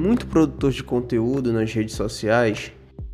muito produtor de conteúdo nas redes sociais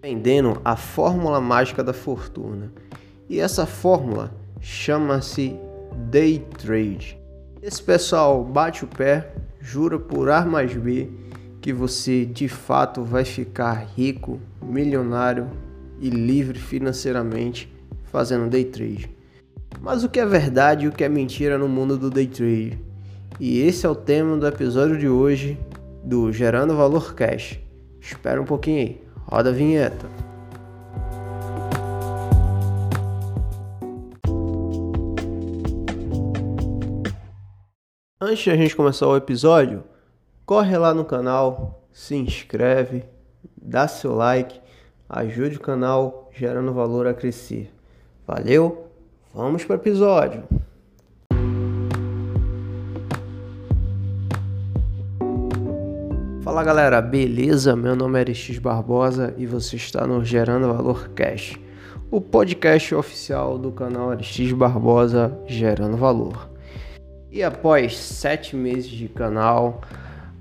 vendendo a fórmula mágica da fortuna. E essa fórmula chama-se day trade. Esse pessoal bate o pé, jura por A mais B que você de fato vai ficar rico, milionário e livre financeiramente fazendo day trade. Mas o que é verdade e o que é mentira no mundo do day trade? E esse é o tema do episódio de hoje do Gerando Valor Cash. Espera um pouquinho aí, roda a vinheta. Antes de a gente começar o episódio, corre lá no canal, se inscreve, dá seu like, ajude o canal gerando valor a crescer. Valeu? Vamos para o episódio. Fala galera, beleza? Meu nome é Aristides Barbosa e você está no Gerando Valor Cash, o podcast oficial do canal Aristides Barbosa Gerando Valor. E após sete meses de canal,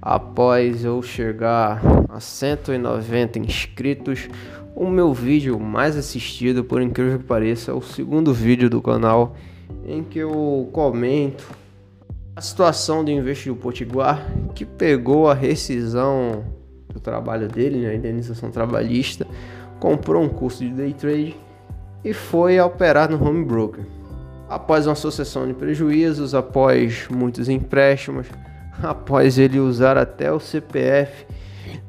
após eu chegar a 190 inscritos, o meu vídeo mais assistido, por incrível que pareça, é o segundo vídeo do canal em que eu comento a situação do investidor Potiguar que pegou a rescisão do trabalho dele, né, a indenização trabalhista, comprou um curso de day trade e foi operar no home broker. Após uma sucessão de prejuízos, após muitos empréstimos, após ele usar até o CPF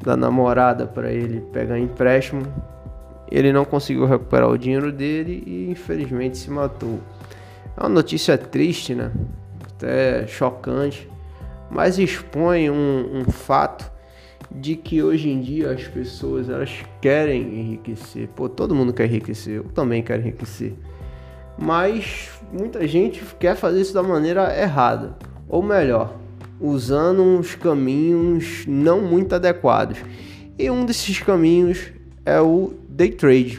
da namorada para ele pegar empréstimo, ele não conseguiu recuperar o dinheiro dele e infelizmente se matou. É uma notícia triste, né? Até chocante, mas expõe um, um fato de que hoje em dia as pessoas elas querem enriquecer. Pô, todo mundo quer enriquecer, eu também quero enriquecer mas muita gente quer fazer isso da maneira errada, ou melhor, usando uns caminhos não muito adequados. E um desses caminhos é o day trade.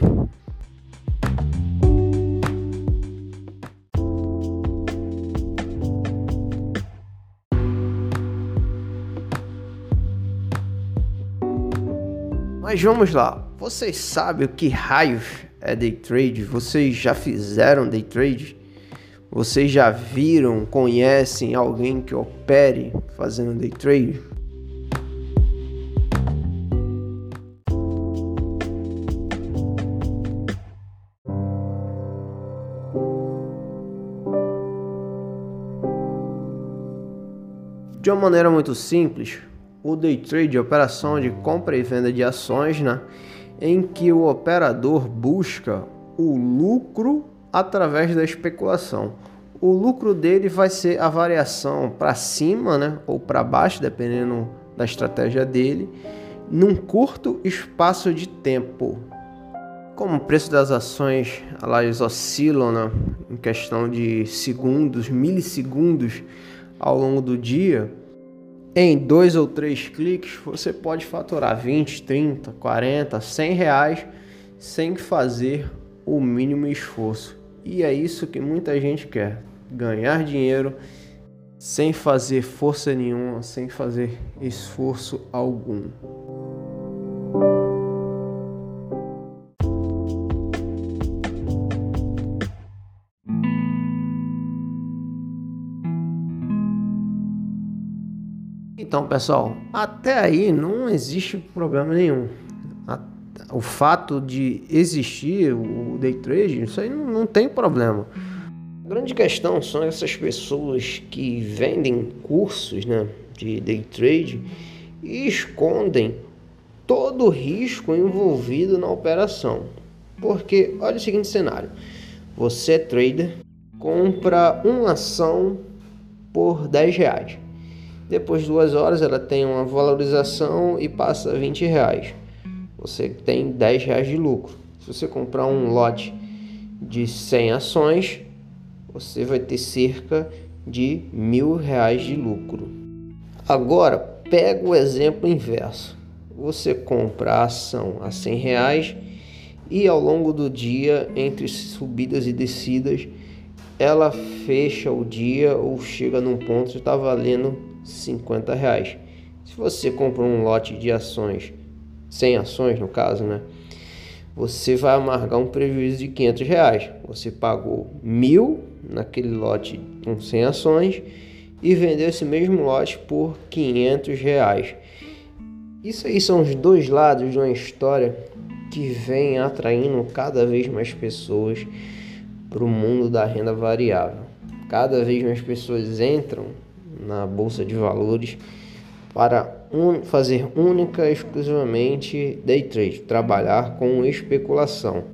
Mas vamos lá, vocês sabem o que raios é day trade? Vocês já fizeram day trade? Vocês já viram, conhecem alguém que opere fazendo day trade? De uma maneira muito simples, o day trade operação de compra e venda de ações, né? em que o operador busca o lucro através da especulação. O lucro dele vai ser a variação para cima né, ou para baixo, dependendo da estratégia dele, num curto espaço de tempo. Como o preço das ações elas oscilam né, em questão de segundos, milissegundos ao longo do dia, em dois ou três cliques você pode faturar 20, 30, 40, 100 reais sem fazer o mínimo esforço. E é isso que muita gente quer: ganhar dinheiro sem fazer força nenhuma, sem fazer esforço algum. Então, pessoal, até aí não existe problema nenhum. O fato de existir o day trade, isso aí não, tem problema. A grande questão são essas pessoas que vendem cursos né, de day trade e escondem todo o risco envolvido na operação. Porque olha o seguinte cenário: você é trader, compra uma ação por 10 reais depois de duas horas ela tem uma valorização e passa a 20 reais. Você tem 10 reais de lucro. Se você comprar um lote de 100 ações, você vai ter cerca de mil reais de lucro. Agora, pega o exemplo inverso. Você compra a ação a 100 reais e ao longo do dia, entre subidas e descidas, ela fecha o dia ou chega num ponto que está valendo 50 reais. Se você compra um lote de ações, 100 ações no caso, né? Você vai amargar um prejuízo de 500 reais. Você pagou mil naquele lote com 100 ações e vendeu esse mesmo lote por 500 reais. Isso aí são os dois lados de uma história que vem atraindo cada vez mais pessoas para o mundo da renda variável. Cada vez mais pessoas entram na bolsa de valores para un fazer única e exclusivamente day trade, trabalhar com especulação.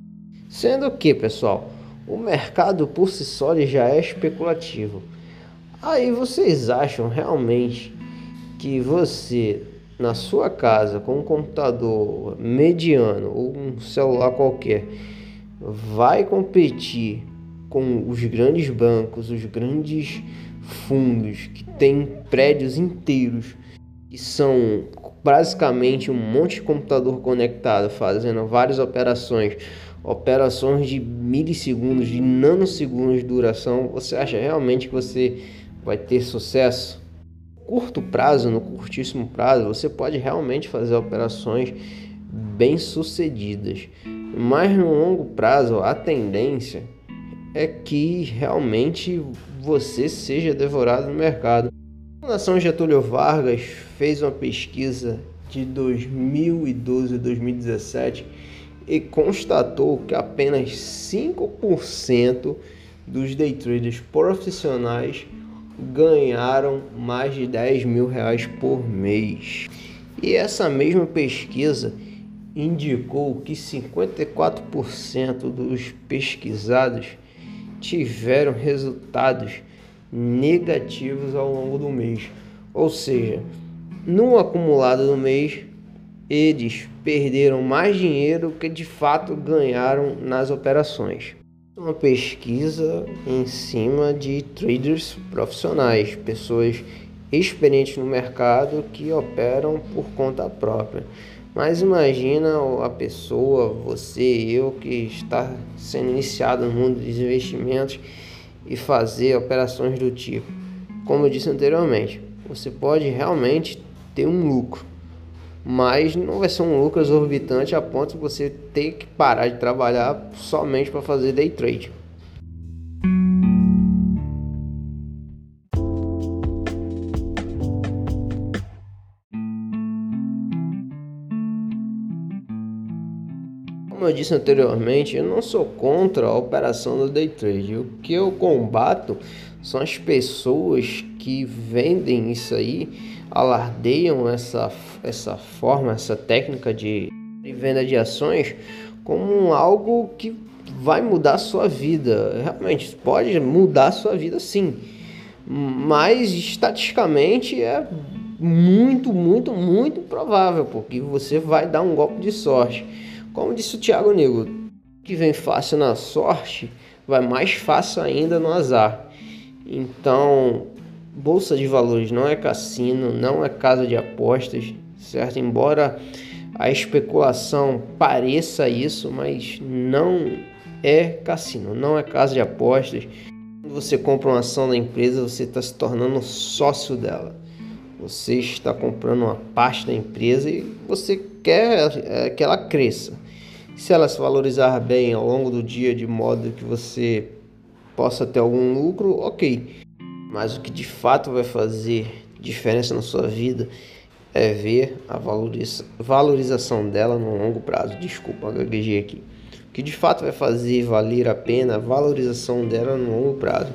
Sendo que, pessoal, o mercado por si só já é especulativo. Aí vocês acham realmente que você na sua casa com um computador mediano ou um celular qualquer vai competir com os grandes bancos, os grandes fundos que têm prédios inteiros que são basicamente um monte de computador conectado fazendo várias operações, operações de milissegundos, de nanosegundos de duração, você acha realmente que você vai ter sucesso? Curto prazo, no curtíssimo prazo, você pode realmente fazer operações bem sucedidas, mas no longo prazo a tendência é que realmente você seja devorado no mercado. A Fundação Getúlio Vargas fez uma pesquisa de 2012 e 2017 e constatou que apenas 5% dos day traders profissionais ganharam mais de 10 mil reais por mês. E essa mesma pesquisa indicou que 54% dos pesquisados tiveram resultados negativos ao longo do mês. Ou seja, no acumulado do mês, eles perderam mais dinheiro que de fato ganharam nas operações. Uma pesquisa em cima de traders profissionais, pessoas experientes no mercado que operam por conta própria. Mas imagina a pessoa, você, eu que está sendo iniciado no mundo dos investimentos e fazer operações do tipo. Como eu disse anteriormente, você pode realmente ter um lucro, mas não vai ser um lucro exorbitante a ponto de você ter que parar de trabalhar somente para fazer day trade. Como eu disse anteriormente, eu não sou contra a operação do day trade. O que eu combato são as pessoas que vendem isso aí, alardeiam essa, essa forma, essa técnica de, de venda de ações como algo que vai mudar a sua vida. Realmente, pode mudar a sua vida sim. Mas estatisticamente é muito, muito, muito provável, porque você vai dar um golpe de sorte. Como disse o Thiago Negro, que vem fácil na sorte, vai mais fácil ainda no azar. Então, bolsa de valores não é cassino, não é casa de apostas, certo? Embora a especulação pareça isso, mas não é cassino, não é casa de apostas. Quando você compra uma ação da empresa, você está se tornando sócio dela. Você está comprando uma parte da empresa e você quer é, que ela cresça. Se ela se valorizar bem ao longo do dia de modo que você possa ter algum lucro, ok. Mas o que de fato vai fazer diferença na sua vida é ver a valoriza valorização dela no longo prazo. Desculpa, gaguejei aqui. O que de fato vai fazer valer a pena a valorização dela no longo prazo.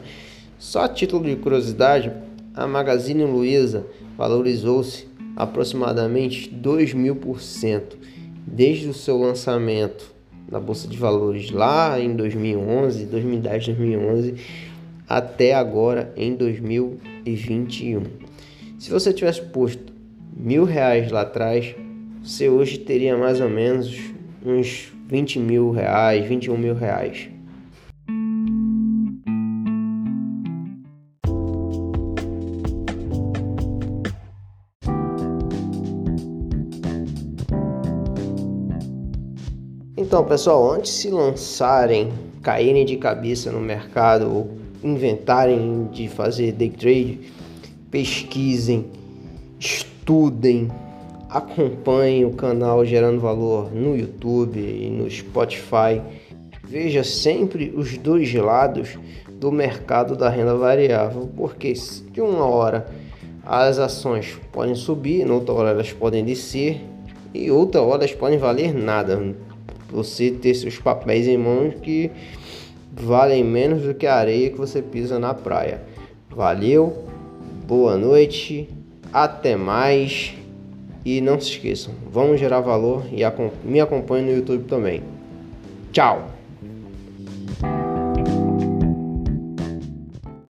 Só a título de curiosidade, a Magazine Luiza valorizou-se aproximadamente 2 mil por cento desde o seu lançamento na Bolsa de Valores lá em 2011, 2010, 2011 até agora em 2021. Se você tivesse posto mil reais lá atrás, você hoje teria mais ou menos uns 20 mil reais, 21 mil reais. Então, pessoal, antes de se lançarem, caírem de cabeça no mercado ou inventarem de fazer day trade, pesquisem estudem, acompanhem o canal Gerando Valor no YouTube e no Spotify. Veja sempre os dois lados do mercado da renda variável, porque de uma hora as ações podem subir, noutra hora elas podem descer e outra hora elas podem valer nada. Você ter seus papéis em mãos que valem menos do que a areia que você pisa na praia. Valeu, boa noite, até mais e não se esqueçam, vamos gerar valor e me acompanhe no YouTube também. Tchau!